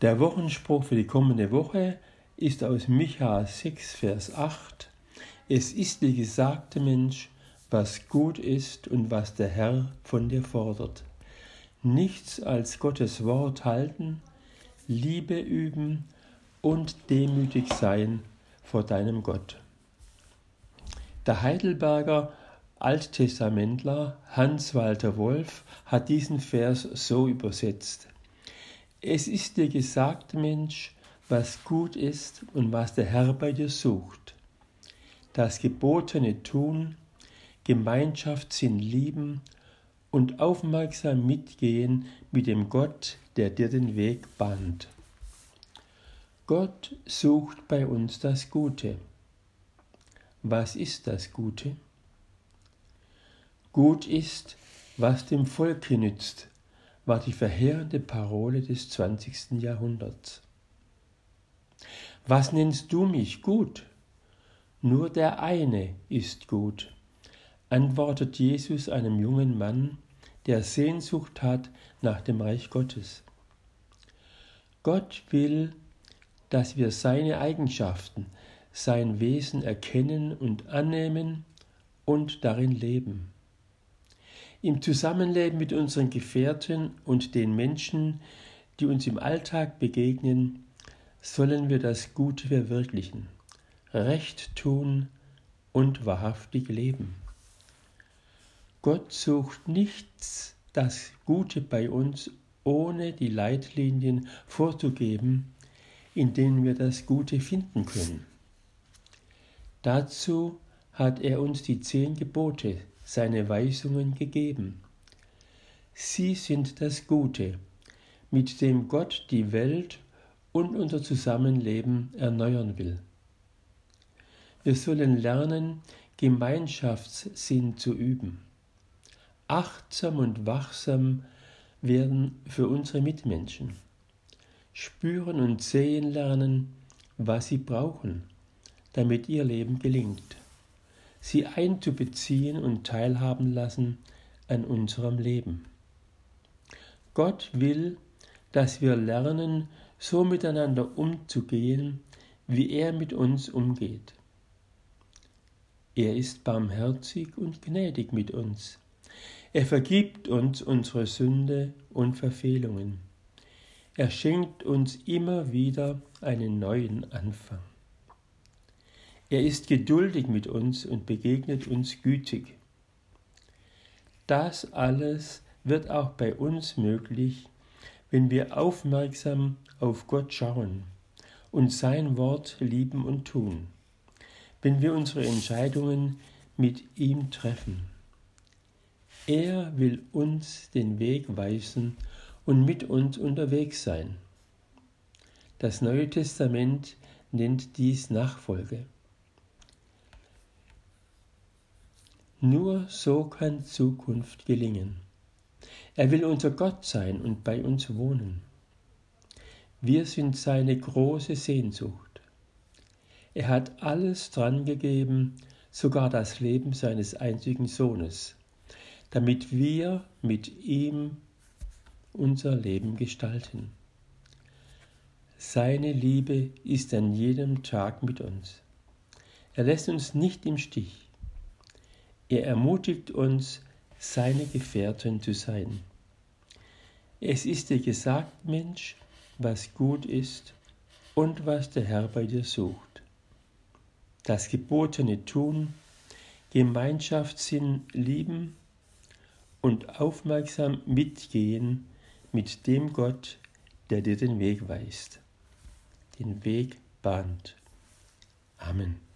Der Wochenspruch für die kommende Woche ist aus Micha 6, Vers 8. Es ist dir gesagte Mensch, was gut ist und was der Herr von dir fordert. Nichts als Gottes Wort halten, Liebe üben und demütig sein vor deinem Gott. Der Heidelberger Alttestamentler Hans Walter Wolf hat diesen Vers so übersetzt. Es ist dir gesagt, Mensch, was gut ist und was der Herr bei dir sucht. Das Gebotene tun, Gemeinschaftssinn lieben und aufmerksam mitgehen mit dem Gott, der dir den Weg bahnt. Gott sucht bei uns das Gute. Was ist das Gute? Gut ist, was dem Volke nützt, war die verheerende Parole des 20. Jahrhunderts. Was nennst du mich gut? Nur der eine ist gut, antwortet Jesus einem jungen Mann, der Sehnsucht hat nach dem Reich Gottes. Gott will, dass wir seine Eigenschaften, sein Wesen erkennen und annehmen und darin leben. Im Zusammenleben mit unseren Gefährten und den Menschen, die uns im Alltag begegnen, sollen wir das Gute verwirklichen, Recht tun und wahrhaftig leben. Gott sucht nichts das Gute bei uns, ohne die Leitlinien vorzugeben, in denen wir das Gute finden können. Dazu hat er uns die zehn Gebote seine Weisungen gegeben. Sie sind das Gute, mit dem Gott die Welt und unser Zusammenleben erneuern will. Wir sollen lernen, Gemeinschaftssinn zu üben, achtsam und wachsam werden für unsere Mitmenschen, spüren und sehen lernen, was sie brauchen, damit ihr Leben gelingt sie einzubeziehen und teilhaben lassen an unserem Leben. Gott will, dass wir lernen, so miteinander umzugehen, wie er mit uns umgeht. Er ist barmherzig und gnädig mit uns. Er vergibt uns unsere Sünde und Verfehlungen. Er schenkt uns immer wieder einen neuen Anfang. Er ist geduldig mit uns und begegnet uns gütig. Das alles wird auch bei uns möglich, wenn wir aufmerksam auf Gott schauen und sein Wort lieben und tun, wenn wir unsere Entscheidungen mit ihm treffen. Er will uns den Weg weisen und mit uns unterwegs sein. Das Neue Testament nennt dies Nachfolge. Nur so kann Zukunft gelingen. Er will unser Gott sein und bei uns wohnen. Wir sind seine große Sehnsucht. Er hat alles drangegeben, sogar das Leben seines einzigen Sohnes, damit wir mit ihm unser Leben gestalten. Seine Liebe ist an jedem Tag mit uns. Er lässt uns nicht im Stich. Er ermutigt uns, seine Gefährten zu sein. Es ist dir gesagt, Mensch, was gut ist und was der Herr bei dir sucht. Das Gebotene tun, Gemeinschaftssinn lieben und aufmerksam mitgehen mit dem Gott, der dir den Weg weist, den Weg bahnt. Amen.